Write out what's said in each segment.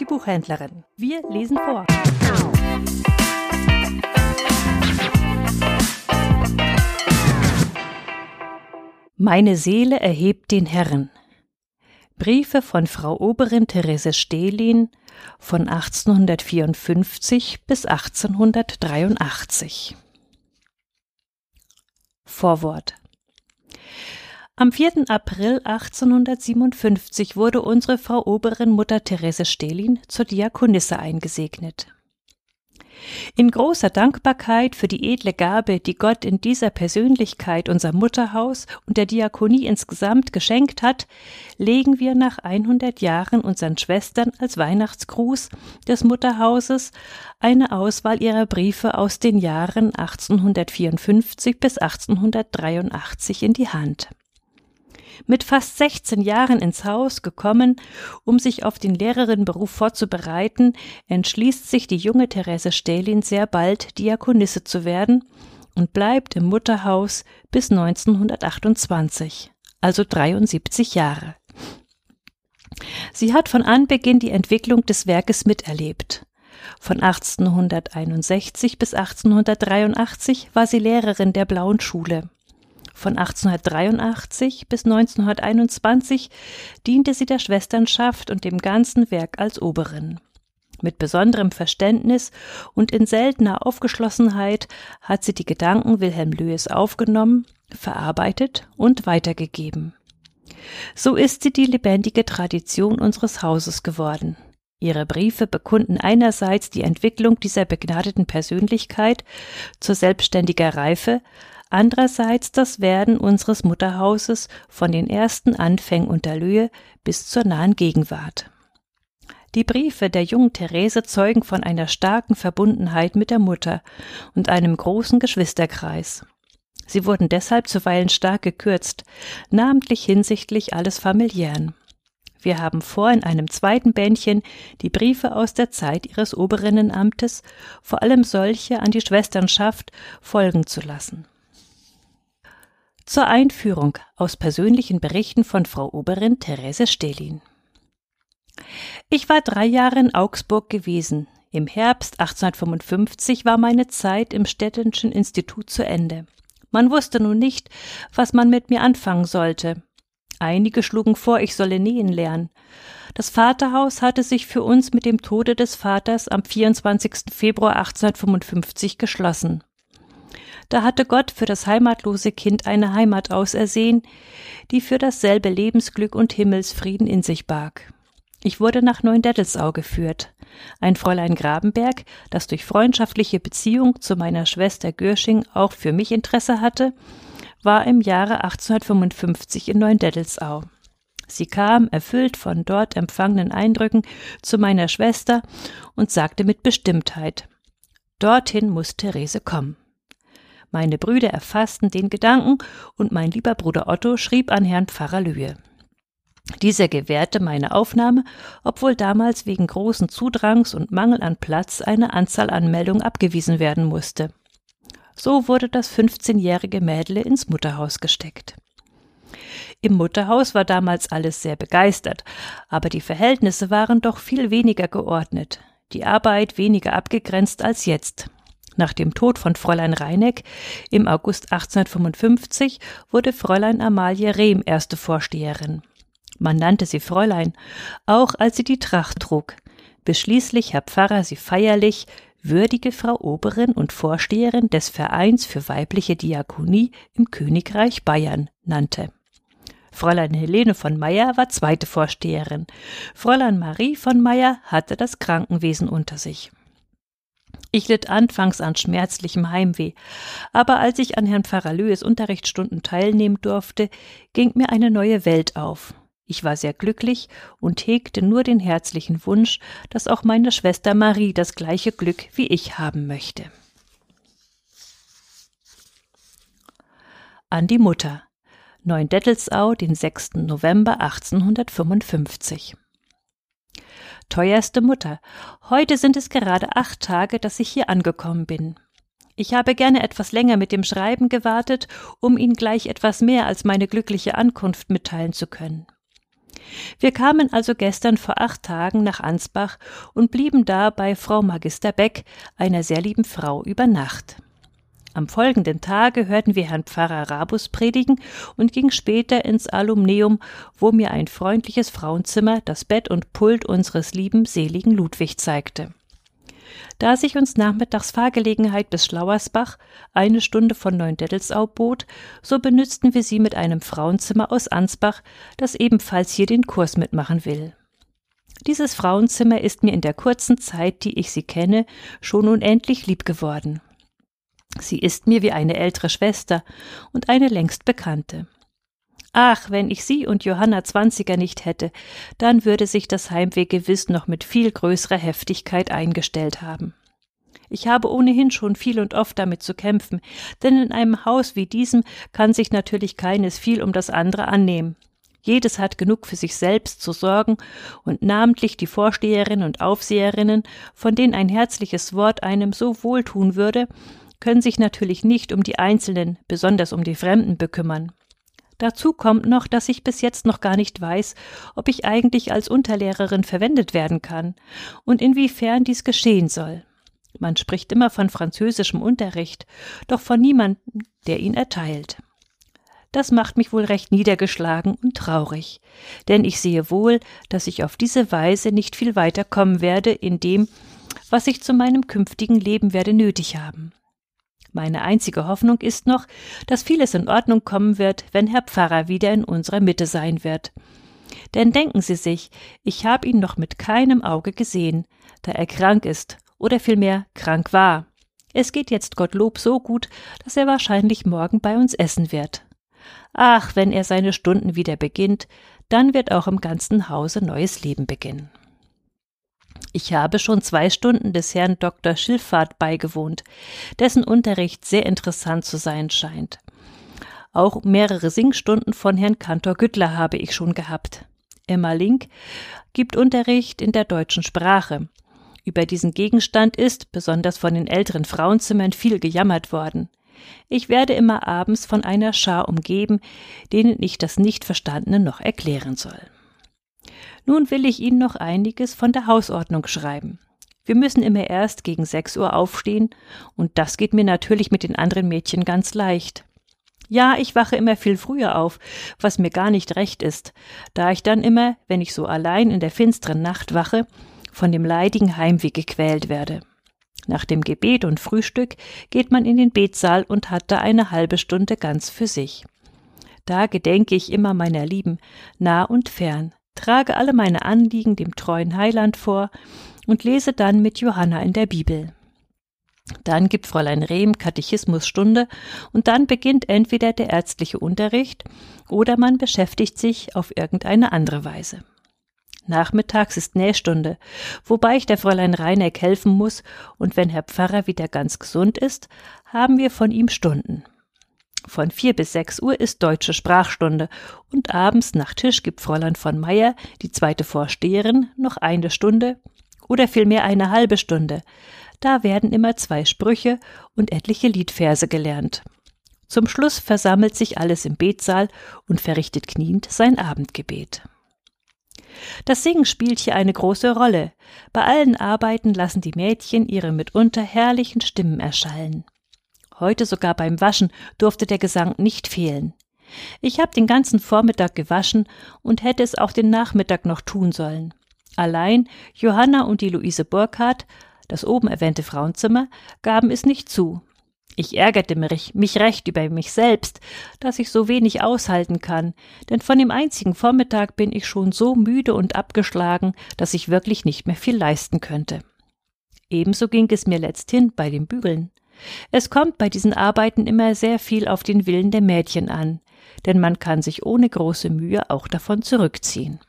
die Buchhändlerinnen. Wir lesen vor. Meine Seele erhebt den Herrn. Briefe von Frau Oberin Therese Stehlin von 1854 bis 1883. Vorwort am 4. April 1857 wurde unsere Frau Oberin Mutter Therese Stehlin zur Diakonisse eingesegnet. In großer Dankbarkeit für die edle Gabe, die Gott in dieser Persönlichkeit unser Mutterhaus und der Diakonie insgesamt geschenkt hat, legen wir nach 100 Jahren unseren Schwestern als Weihnachtsgruß des Mutterhauses eine Auswahl ihrer Briefe aus den Jahren 1854 bis 1883 in die Hand mit fast 16 Jahren ins Haus gekommen, um sich auf den Lehrerinnenberuf vorzubereiten, entschließt sich die junge Therese Stählin sehr bald Diakonisse zu werden und bleibt im Mutterhaus bis 1928, also 73 Jahre. Sie hat von Anbeginn die Entwicklung des Werkes miterlebt. Von 1861 bis 1883 war sie Lehrerin der Blauen Schule. Von 1883 bis 1921 diente sie der Schwesternschaft und dem ganzen Werk als Oberin. Mit besonderem Verständnis und in seltener Aufgeschlossenheit hat sie die Gedanken Wilhelm Löhes aufgenommen, verarbeitet und weitergegeben. So ist sie die lebendige Tradition unseres Hauses geworden. Ihre Briefe bekunden einerseits die Entwicklung dieser begnadeten Persönlichkeit zur selbstständiger Reife, andererseits das Werden unseres Mutterhauses von den ersten Anfängen unter Löhe bis zur nahen Gegenwart. Die Briefe der jungen Therese zeugen von einer starken Verbundenheit mit der Mutter und einem großen Geschwisterkreis. Sie wurden deshalb zuweilen stark gekürzt, namentlich hinsichtlich alles Familiären. Wir haben vor, in einem zweiten Bändchen die Briefe aus der Zeit ihres Oberinnenamtes, vor allem solche an die Schwesternschaft, folgen zu lassen. Zur Einführung aus persönlichen Berichten von Frau Oberin Therese Stehlin. Ich war drei Jahre in Augsburg gewesen. Im Herbst 1855 war meine Zeit im städtischen Institut zu Ende. Man wusste nun nicht, was man mit mir anfangen sollte. Einige schlugen vor, ich solle nähen lernen. Das Vaterhaus hatte sich für uns mit dem Tode des Vaters am 24. Februar 1855 geschlossen. Da hatte Gott für das heimatlose Kind eine Heimat ausersehen, die für dasselbe Lebensglück und Himmelsfrieden in sich barg. Ich wurde nach Neuendettelsau geführt. Ein Fräulein Grabenberg, das durch freundschaftliche Beziehung zu meiner Schwester Görsching auch für mich Interesse hatte, war im Jahre 1855 in Neuendettelsau. Sie kam, erfüllt von dort empfangenen Eindrücken, zu meiner Schwester und sagte mit Bestimmtheit Dorthin muss Therese kommen. Meine Brüder erfassten den Gedanken und mein lieber Bruder Otto schrieb an Herrn Pfarrer Lühe. Dieser gewährte meine Aufnahme, obwohl damals wegen großen Zudrangs und Mangel an Platz eine Anzahl an Meldungen abgewiesen werden musste. So wurde das 15-jährige Mädle ins Mutterhaus gesteckt. Im Mutterhaus war damals alles sehr begeistert, aber die Verhältnisse waren doch viel weniger geordnet, die Arbeit weniger abgegrenzt als jetzt. Nach dem Tod von Fräulein Reineck im August 1855 wurde Fräulein Amalie Rehm erste Vorsteherin. Man nannte sie Fräulein, auch als sie die Tracht trug, bis schließlich Herr Pfarrer sie feierlich würdige Frau Oberin und Vorsteherin des Vereins für weibliche Diakonie im Königreich Bayern nannte. Fräulein Helene von Meyer war zweite Vorsteherin. Fräulein Marie von Meyer hatte das Krankenwesen unter sich. Ich litt anfangs an schmerzlichem Heimweh, aber als ich an Herrn Pfarrer Unterrichtsstunden teilnehmen durfte, ging mir eine neue Welt auf. Ich war sehr glücklich und hegte nur den herzlichen Wunsch, dass auch meine Schwester Marie das gleiche Glück wie ich haben möchte. An die Mutter. Neuendettelsau, den 6. November 1855. Teuerste Mutter, heute sind es gerade acht Tage, dass ich hier angekommen bin. Ich habe gerne etwas länger mit dem Schreiben gewartet, um Ihnen gleich etwas mehr als meine glückliche Ankunft mitteilen zu können. Wir kamen also gestern vor acht Tagen nach Ansbach und blieben da bei Frau Magister Beck, einer sehr lieben Frau, über Nacht. Am folgenden Tage hörten wir Herrn Pfarrer Rabus predigen und gingen später ins Alumneum, wo mir ein freundliches Frauenzimmer das Bett und Pult unseres lieben seligen Ludwig zeigte. Da sich uns nachmittags Fahrgelegenheit bis Schlauersbach, eine Stunde von Neuendettelsau bot, so benützten wir sie mit einem Frauenzimmer aus Ansbach, das ebenfalls hier den Kurs mitmachen will. Dieses Frauenzimmer ist mir in der kurzen Zeit, die ich sie kenne, schon unendlich lieb geworden. Sie ist mir wie eine ältere Schwester und eine längst Bekannte. Ach, wenn ich Sie und Johanna Zwanziger nicht hätte, dann würde sich das Heimweh gewiss noch mit viel größerer Heftigkeit eingestellt haben. Ich habe ohnehin schon viel und oft damit zu kämpfen, denn in einem Haus wie diesem kann sich natürlich keines viel um das andere annehmen. Jedes hat genug für sich selbst zu sorgen, und namentlich die Vorsteherinnen und Aufseherinnen, von denen ein herzliches Wort einem so wohltun würde, können sich natürlich nicht um die Einzelnen, besonders um die Fremden bekümmern. Dazu kommt noch, dass ich bis jetzt noch gar nicht weiß, ob ich eigentlich als Unterlehrerin verwendet werden kann und inwiefern dies geschehen soll. Man spricht immer von französischem Unterricht, doch von niemandem, der ihn erteilt. Das macht mich wohl recht niedergeschlagen und traurig, denn ich sehe wohl, dass ich auf diese Weise nicht viel weiter kommen werde in dem, was ich zu meinem künftigen Leben werde nötig haben. Meine einzige Hoffnung ist noch, dass vieles in Ordnung kommen wird, wenn Herr Pfarrer wieder in unserer Mitte sein wird. Denn denken Sie sich, ich habe ihn noch mit keinem Auge gesehen, da er krank ist, oder vielmehr krank war. Es geht jetzt Gottlob so gut, dass er wahrscheinlich morgen bei uns essen wird. Ach, wenn er seine Stunden wieder beginnt, dann wird auch im ganzen Hause neues Leben beginnen. Ich habe schon zwei Stunden des Herrn Dr. Schilfahrt beigewohnt, dessen Unterricht sehr interessant zu sein scheint. Auch mehrere Singstunden von Herrn Kantor Güttler habe ich schon gehabt. Emma Link gibt Unterricht in der deutschen Sprache. Über diesen Gegenstand ist, besonders von den älteren Frauenzimmern, viel gejammert worden. Ich werde immer abends von einer Schar umgeben, denen ich das Nichtverstandene noch erklären soll. Nun will ich Ihnen noch einiges von der Hausordnung schreiben. Wir müssen immer erst gegen sechs Uhr aufstehen, und das geht mir natürlich mit den anderen Mädchen ganz leicht. Ja, ich wache immer viel früher auf, was mir gar nicht recht ist, da ich dann immer, wenn ich so allein in der finsteren Nacht wache, von dem leidigen Heimweh gequält werde. Nach dem Gebet und Frühstück geht man in den Betsaal und hat da eine halbe Stunde ganz für sich. Da gedenke ich immer meiner Lieben, nah und fern, trage alle meine Anliegen dem treuen Heiland vor und lese dann mit Johanna in der Bibel. Dann gibt Fräulein Rehm Katechismusstunde und dann beginnt entweder der ärztliche Unterricht oder man beschäftigt sich auf irgendeine andere Weise. Nachmittags ist Nähstunde, wobei ich der Fräulein Reineck helfen muss, und wenn Herr Pfarrer wieder ganz gesund ist, haben wir von ihm Stunden. Von vier bis sechs Uhr ist deutsche Sprachstunde und abends nach Tisch gibt Fräulein von Meyer, die zweite Vorsteherin, noch eine Stunde oder vielmehr eine halbe Stunde. Da werden immer zwei Sprüche und etliche Liedverse gelernt. Zum Schluss versammelt sich alles im Betsaal und verrichtet kniend sein Abendgebet. Das Singen spielt hier eine große Rolle. Bei allen Arbeiten lassen die Mädchen ihre mitunter herrlichen Stimmen erschallen. Heute sogar beim Waschen durfte der Gesang nicht fehlen. Ich habe den ganzen Vormittag gewaschen und hätte es auch den Nachmittag noch tun sollen. Allein Johanna und die Luise Burkhardt, das oben erwähnte Frauenzimmer, gaben es nicht zu. Ich ärgerte mich, mich recht über mich selbst, dass ich so wenig aushalten kann, denn von dem einzigen Vormittag bin ich schon so müde und abgeschlagen, dass ich wirklich nicht mehr viel leisten könnte. Ebenso ging es mir letzthin bei dem Bügeln. Es kommt bei diesen Arbeiten immer sehr viel auf den Willen der Mädchen an, denn man kann sich ohne große Mühe auch davon zurückziehen.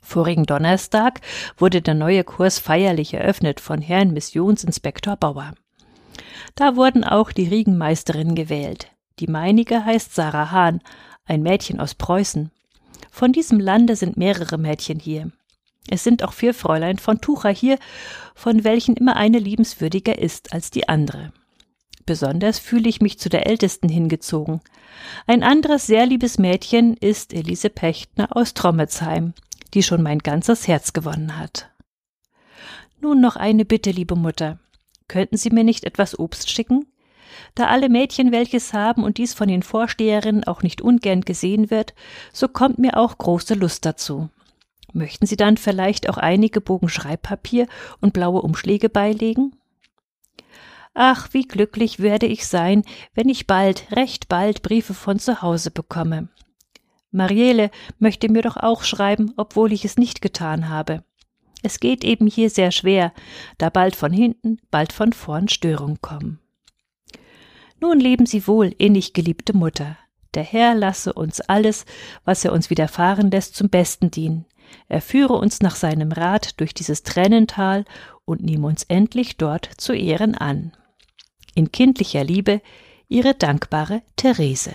Vorigen Donnerstag wurde der neue Kurs feierlich eröffnet von Herrn Missionsinspektor Bauer. Da wurden auch die Riegenmeisterinnen gewählt. Die meinige heißt Sarah Hahn, ein Mädchen aus Preußen. Von diesem Lande sind mehrere Mädchen hier. Es sind auch vier Fräulein von Tucher hier, von welchen immer eine liebenswürdiger ist als die andere. Besonders fühle ich mich zu der Ältesten hingezogen. Ein anderes sehr liebes Mädchen ist Elise Pechtner aus Trommetsheim, die schon mein ganzes Herz gewonnen hat. Nun noch eine Bitte, liebe Mutter. Könnten Sie mir nicht etwas Obst schicken? Da alle Mädchen welches haben und dies von den Vorsteherinnen auch nicht ungern gesehen wird, so kommt mir auch große Lust dazu. Möchten Sie dann vielleicht auch einige Bogen Schreibpapier und blaue Umschläge beilegen? Ach, wie glücklich werde ich sein, wenn ich bald, recht bald Briefe von zu Hause bekomme. Marielle möchte mir doch auch schreiben, obwohl ich es nicht getan habe. Es geht eben hier sehr schwer, da bald von hinten, bald von vorn Störungen kommen. Nun leben Sie wohl, innig geliebte Mutter. Der Herr lasse uns alles, was er uns widerfahren lässt, zum Besten dienen. Er führe uns nach seinem Rat durch dieses Trennental und nehme uns endlich dort zu Ehren an. In kindlicher Liebe, Ihre dankbare Therese.